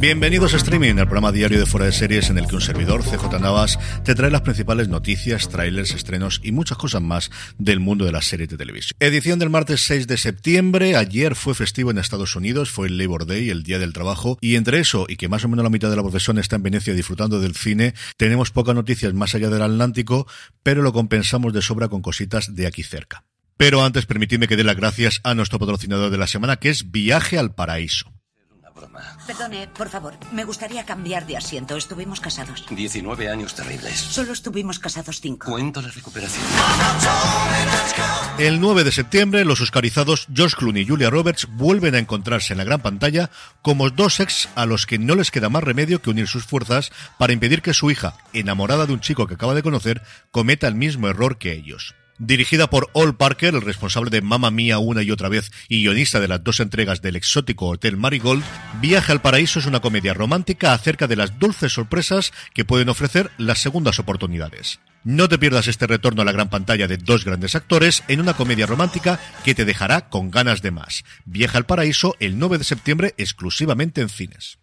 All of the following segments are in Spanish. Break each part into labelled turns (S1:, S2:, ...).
S1: Bienvenidos a Streaming, el programa diario de Fuera de Series en el que un servidor, CJ Navas, te trae las principales noticias, trailers, estrenos y muchas cosas más del mundo de las series de televisión. Edición del martes 6 de septiembre. Ayer fue festivo en Estados Unidos, fue el Labor Day, el Día del Trabajo, y entre eso y que más o menos la mitad de la profesión está en Venecia disfrutando del cine, tenemos pocas noticias más allá del Atlántico, pero lo compensamos de sobra con cositas de aquí cerca. Pero antes permitidme que dé las gracias a nuestro patrocinador de la semana, que es Viaje al Paraíso.
S2: Perdone, por favor, me gustaría cambiar de asiento. Estuvimos casados.
S3: 19 años terribles.
S2: Solo estuvimos casados cinco.
S3: Cuento la recuperación.
S1: El 9 de septiembre, los oscarizados George Clooney y Julia Roberts vuelven a encontrarse en la gran pantalla como dos ex a los que no les queda más remedio que unir sus fuerzas para impedir que su hija, enamorada de un chico que acaba de conocer, cometa el mismo error que ellos. Dirigida por Ol Parker, el responsable de Mamma Mía una y otra vez y guionista de las dos entregas del exótico Hotel Marigold, Viaje al Paraíso es una comedia romántica acerca de las dulces sorpresas que pueden ofrecer las segundas oportunidades. No te pierdas este retorno a la gran pantalla de dos grandes actores en una comedia romántica que te dejará con ganas de más. Viaje al Paraíso el 9 de septiembre exclusivamente en cines.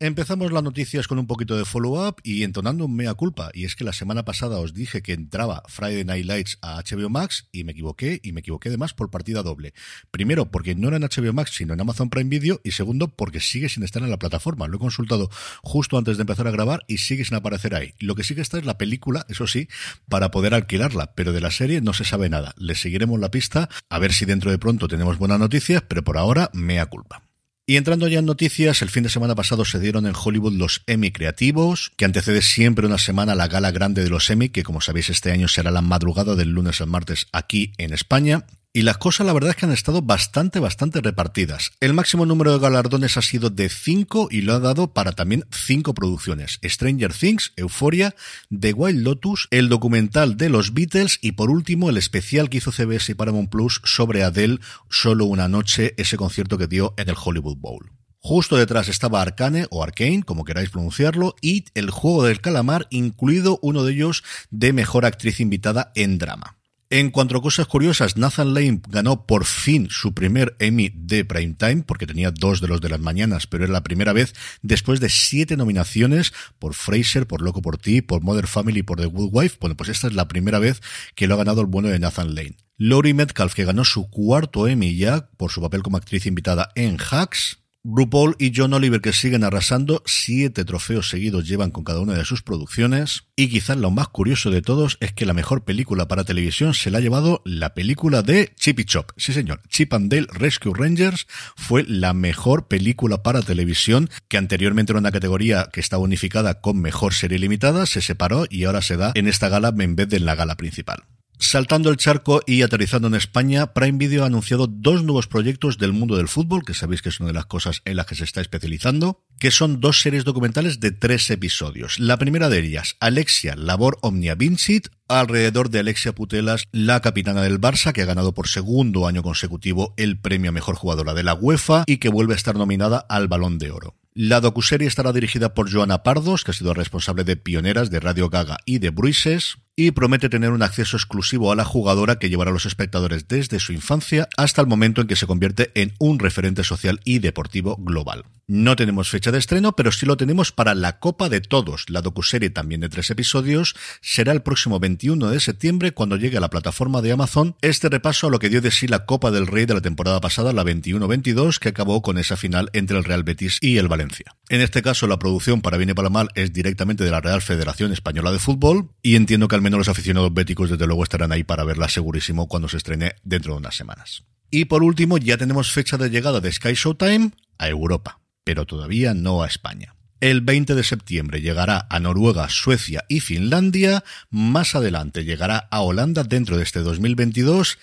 S1: Empezamos las noticias con un poquito de follow-up y entonando un mea culpa. Y es que la semana pasada os dije que entraba Friday Night Lights a HBO Max y me equivoqué y me equivoqué además por partida doble. Primero, porque no era en HBO Max sino en Amazon Prime Video y segundo, porque sigue sin estar en la plataforma. Lo he consultado justo antes de empezar a grabar y sigue sin aparecer ahí. Lo que sí que está es la película, eso sí, para poder alquilarla, pero de la serie no se sabe nada. Le seguiremos la pista a ver si dentro de pronto tenemos buenas noticias, pero por ahora mea culpa. Y entrando ya en noticias, el fin de semana pasado se dieron en Hollywood los Emmy creativos, que antecede siempre una semana la gala grande de los Emmy, que como sabéis este año será la madrugada del lunes al martes aquí en España. Y las cosas la verdad es que han estado bastante, bastante repartidas. El máximo número de galardones ha sido de 5 y lo ha dado para también 5 producciones. Stranger Things, Euphoria, The Wild Lotus, el documental de los Beatles y por último el especial que hizo CBS y Paramount Plus sobre Adele, Solo una noche, ese concierto que dio en el Hollywood Bowl. Justo detrás estaba Arcane o Arcane, como queráis pronunciarlo, y el juego del calamar, incluido uno de ellos de mejor actriz invitada en drama. En cuanto a cosas curiosas, Nathan Lane ganó por fin su primer Emmy de Primetime, porque tenía dos de los de las mañanas, pero era la primera vez después de siete nominaciones por Fraser, por Loco por Ti, por Mother Family y por The Good Wife. Bueno, pues esta es la primera vez que lo ha ganado el bueno de Nathan Lane. Laurie Metcalf, que ganó su cuarto Emmy ya por su papel como actriz invitada en Hacks. RuPaul y John Oliver que siguen arrasando, siete trofeos seguidos llevan con cada una de sus producciones. Y quizás lo más curioso de todos es que la mejor película para televisión se la ha llevado la película de Chip y Chop. Sí señor, Chip and Dale Rescue Rangers fue la mejor película para televisión que anteriormente era una categoría que estaba unificada con mejor serie limitada, se separó y ahora se da en esta gala en vez de en la gala principal. Saltando el charco y aterrizando en España, Prime Video ha anunciado dos nuevos proyectos del mundo del fútbol, que sabéis que es una de las cosas en las que se está especializando, que son dos series documentales de tres episodios. La primera de ellas, Alexia, Labor Omnia Vincit, alrededor de Alexia Putelas, la capitana del Barça, que ha ganado por segundo año consecutivo el premio a mejor jugadora de la UEFA y que vuelve a estar nominada al Balón de Oro. La docuserie estará dirigida por Joana Pardos, que ha sido responsable de Pioneras, de Radio Gaga y de Bruises, y promete tener un acceso exclusivo a la jugadora que llevará a los espectadores desde su infancia hasta el momento en que se convierte en un referente social y deportivo global. No tenemos fecha de estreno, pero sí lo tenemos para la Copa de Todos. La docuserie también de tres episodios será el próximo 21 de septiembre cuando llegue a la plataforma de Amazon este repaso a lo que dio de sí la Copa del Rey de la temporada pasada, la 21-22, que acabó con esa final entre el Real Betis y el Valencia. En este caso, la producción para bien y para mal es directamente de la Real Federación Española de Fútbol y entiendo que al menos los aficionados béticos desde luego estarán ahí para verla segurísimo cuando se estrene dentro de unas semanas. Y por último, ya tenemos fecha de llegada de Sky Showtime a Europa, pero todavía no a España. El 20 de septiembre llegará a Noruega, Suecia y Finlandia. Más adelante llegará a Holanda dentro de este 2022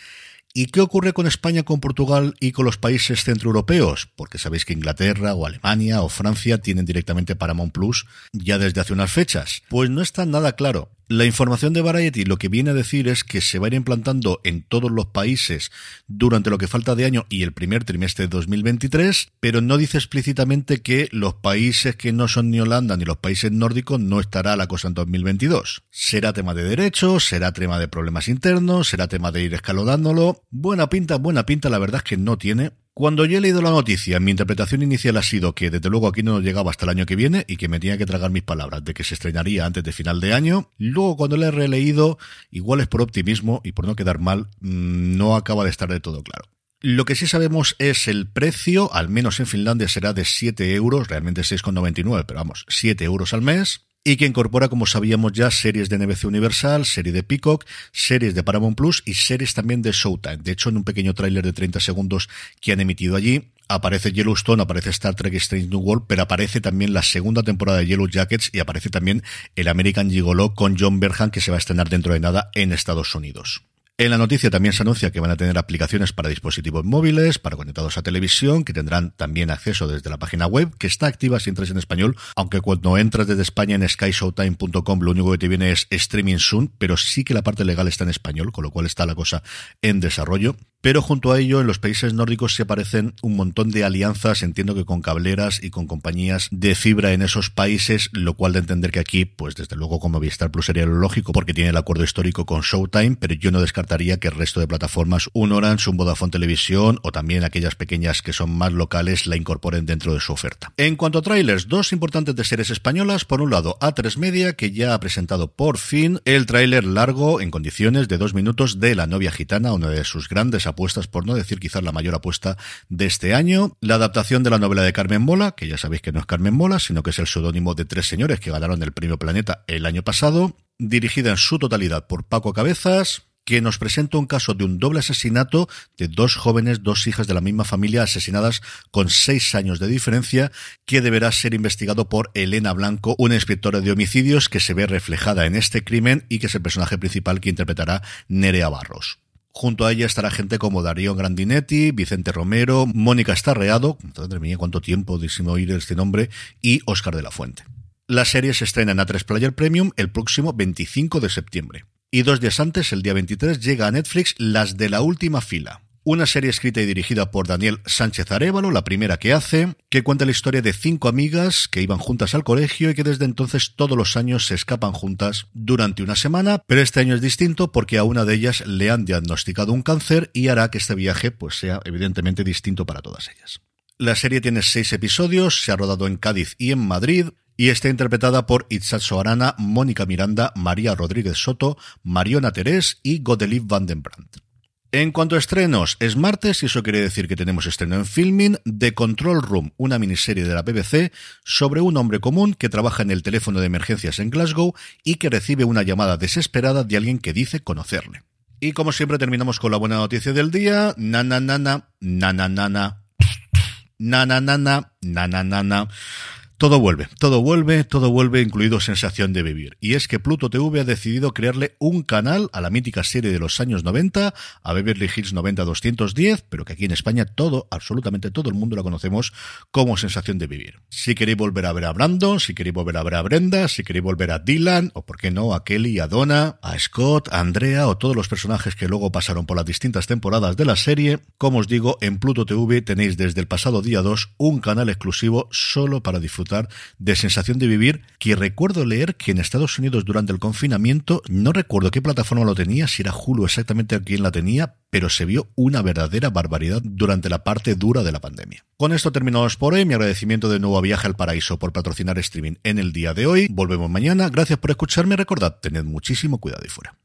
S1: ¿Y qué ocurre con España, con Portugal y con los países centroeuropeos? Porque sabéis que Inglaterra o Alemania o Francia tienen directamente Paramount Plus ya desde hace unas fechas. Pues no está nada claro. La información de Variety lo que viene a decir es que se va a ir implantando en todos los países durante lo que falta de año y el primer trimestre de 2023, pero no dice explícitamente que los países que no son ni Holanda ni los países nórdicos no estará la cosa en 2022. Será tema de derechos, será tema de problemas internos, será tema de ir escalonándolo. Buena pinta, buena pinta, la verdad es que no tiene. Cuando yo he leído la noticia, mi interpretación inicial ha sido que desde luego aquí no llegaba hasta el año que viene y que me tenía que tragar mis palabras de que se estrenaría antes de final de año. Luego cuando le he releído, igual es por optimismo y por no quedar mal, mm, no acaba de estar de todo claro. Lo que sí sabemos es el precio, al menos en Finlandia será de 7 euros, realmente 6,99, pero vamos, 7 euros al mes y que incorpora, como sabíamos ya, series de NBC Universal, serie de Peacock, series de Paramount Plus y series también de Showtime. De hecho, en un pequeño tráiler de 30 segundos que han emitido allí, aparece Yellowstone, aparece Star Trek Strange New World, pero aparece también la segunda temporada de Yellow Jackets y aparece también el American Gigolo con John Berhan que se va a estrenar dentro de nada en Estados Unidos. En la noticia también se anuncia que van a tener aplicaciones para dispositivos móviles, para conectados a televisión, que tendrán también acceso desde la página web, que está activa si entras en español, aunque cuando entras desde España en skyshowtime.com lo único que te viene es streaming soon, pero sí que la parte legal está en español, con lo cual está la cosa en desarrollo. Pero junto a ello, en los países nórdicos se aparecen un montón de alianzas, entiendo que con cableras y con compañías de fibra en esos países, lo cual de entender que aquí, pues desde luego como Movistar Plus sería lo lógico porque tiene el acuerdo histórico con Showtime, pero yo no que el resto de plataformas, un Orange, un Vodafone Televisión o también aquellas pequeñas que son más locales, la incorporen dentro de su oferta. En cuanto a trailers, dos importantes de series españolas. Por un lado, A3 Media, que ya ha presentado por fin el tráiler largo en condiciones de dos minutos de La novia gitana, una de sus grandes apuestas, por no decir quizás la mayor apuesta de este año. La adaptación de la novela de Carmen Mola, que ya sabéis que no es Carmen Mola, sino que es el seudónimo de tres señores que ganaron el premio Planeta el año pasado. Dirigida en su totalidad por Paco Cabezas, que nos presenta un caso de un doble asesinato de dos jóvenes, dos hijas de la misma familia asesinadas con seis años de diferencia, que deberá ser investigado por Elena Blanco, una inspectora de homicidios que se ve reflejada en este crimen y que es el personaje principal que interpretará Nerea Barros. Junto a ella estará gente como Darío Grandinetti, Vicente Romero, Mónica Estarreado, mía, cuánto tiempo décimo oír este nombre, y Óscar de la Fuente. La serie se estrena en A3 Player Premium el próximo 25 de septiembre. Y dos días antes, el día 23, llega a Netflix Las de la Última Fila, una serie escrita y dirigida por Daniel Sánchez Arevalo, la primera que hace, que cuenta la historia de cinco amigas que iban juntas al colegio y que desde entonces todos los años se escapan juntas durante una semana, pero este año es distinto porque a una de ellas le han diagnosticado un cáncer y hará que este viaje pues sea evidentemente distinto para todas ellas. La serie tiene seis episodios, se ha rodado en Cádiz y en Madrid, y está interpretada por Itzatso Arana, Mónica Miranda, María Rodríguez Soto, Mariona Terés y Godeliv Van den Brandt. En cuanto a estrenos, es martes y eso quiere decir que tenemos estreno en filming de Control Room, una miniserie de la BBC sobre un hombre común que trabaja en el teléfono de emergencias en Glasgow y que recibe una llamada desesperada de alguien que dice conocerle. Y como siempre terminamos con la buena noticia del día, na, na na na na. Todo vuelve, todo vuelve, todo vuelve, incluido Sensación de Vivir. Y es que Pluto TV ha decidido crearle un canal a la mítica serie de los años 90, a Beverly Hills 90-210, pero que aquí en España todo, absolutamente todo el mundo la conocemos como Sensación de Vivir. Si queréis volver a ver a Brandon, si queréis volver a ver a Brenda, si queréis volver a Dylan, o por qué no, a Kelly, a Donna, a Scott, a Andrea, o todos los personajes que luego pasaron por las distintas temporadas de la serie, como os digo, en Pluto TV tenéis desde el pasado día 2 un canal exclusivo solo para disfrutar de sensación de vivir, que recuerdo leer que en Estados Unidos durante el confinamiento, no recuerdo qué plataforma lo tenía, si era Hulu exactamente quien la tenía, pero se vio una verdadera barbaridad durante la parte dura de la pandemia. Con esto terminamos por hoy. Mi agradecimiento de nuevo a Viaje al Paraíso por patrocinar streaming en el día de hoy. Volvemos mañana. Gracias por escucharme. Recordad, tened muchísimo cuidado y fuera.